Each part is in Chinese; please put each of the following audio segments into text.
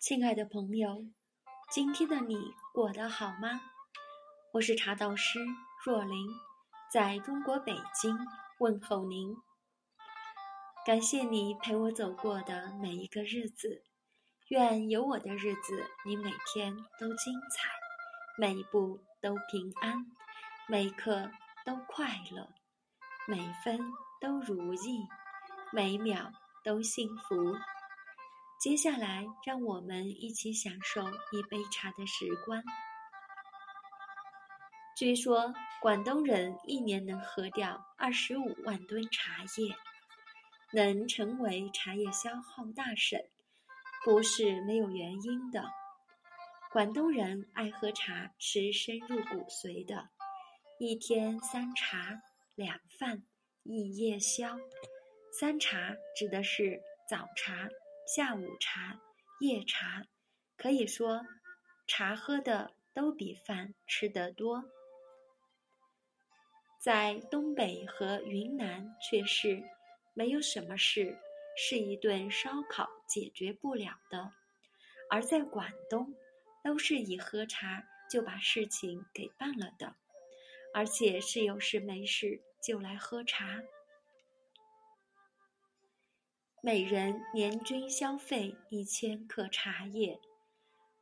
亲爱的朋友，今天的你过得好吗？我是茶道师若琳，在中国北京问候您。感谢你陪我走过的每一个日子，愿有我的日子，你每天都精彩，每一步都平安，每一刻都快乐，每分都如意，每秒都幸福。接下来，让我们一起享受一杯茶的时光。据说，广东人一年能喝掉二十五万吨茶叶，能成为茶叶消耗大省，不是没有原因的。广东人爱喝茶是深入骨髓的，一天三茶两饭一夜宵。三茶指的是早茶。下午茶、夜茶，可以说茶喝的都比饭吃得多。在东北和云南，却是没有什么事是一顿烧烤解决不了的；而在广东，都是以喝茶就把事情给办了的，而且是有事没事就来喝茶。每人年均消费一千克茶叶，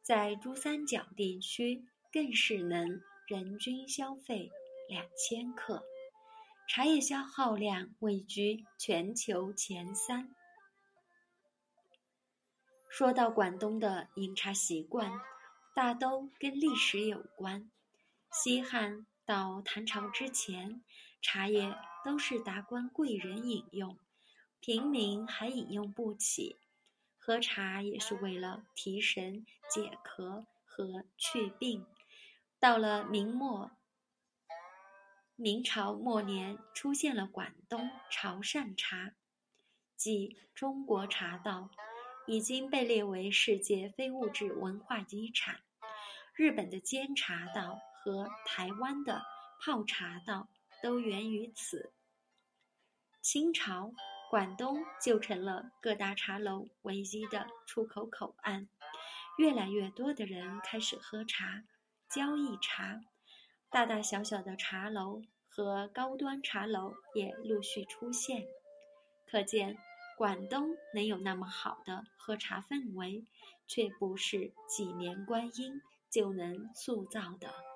在珠三角地区更是能人均消费两千克，茶叶消耗量位居全球前三。说到广东的饮茶习惯，大都跟历史有关。西汉到唐朝之前，茶叶都是达官贵人饮用。平民还饮用不起，喝茶也是为了提神、解渴和祛病。到了明末，明朝末年出现了广东潮汕茶，即中国茶道，已经被列为世界非物质文化遗产。日本的煎茶道和台湾的泡茶道都源于此。清朝。广东就成了各大茶楼唯一的出口口岸，越来越多的人开始喝茶、交易茶，大大小小的茶楼和高端茶楼也陆续出现。可见，广东能有那么好的喝茶氛围，却不是几年光阴就能塑造的。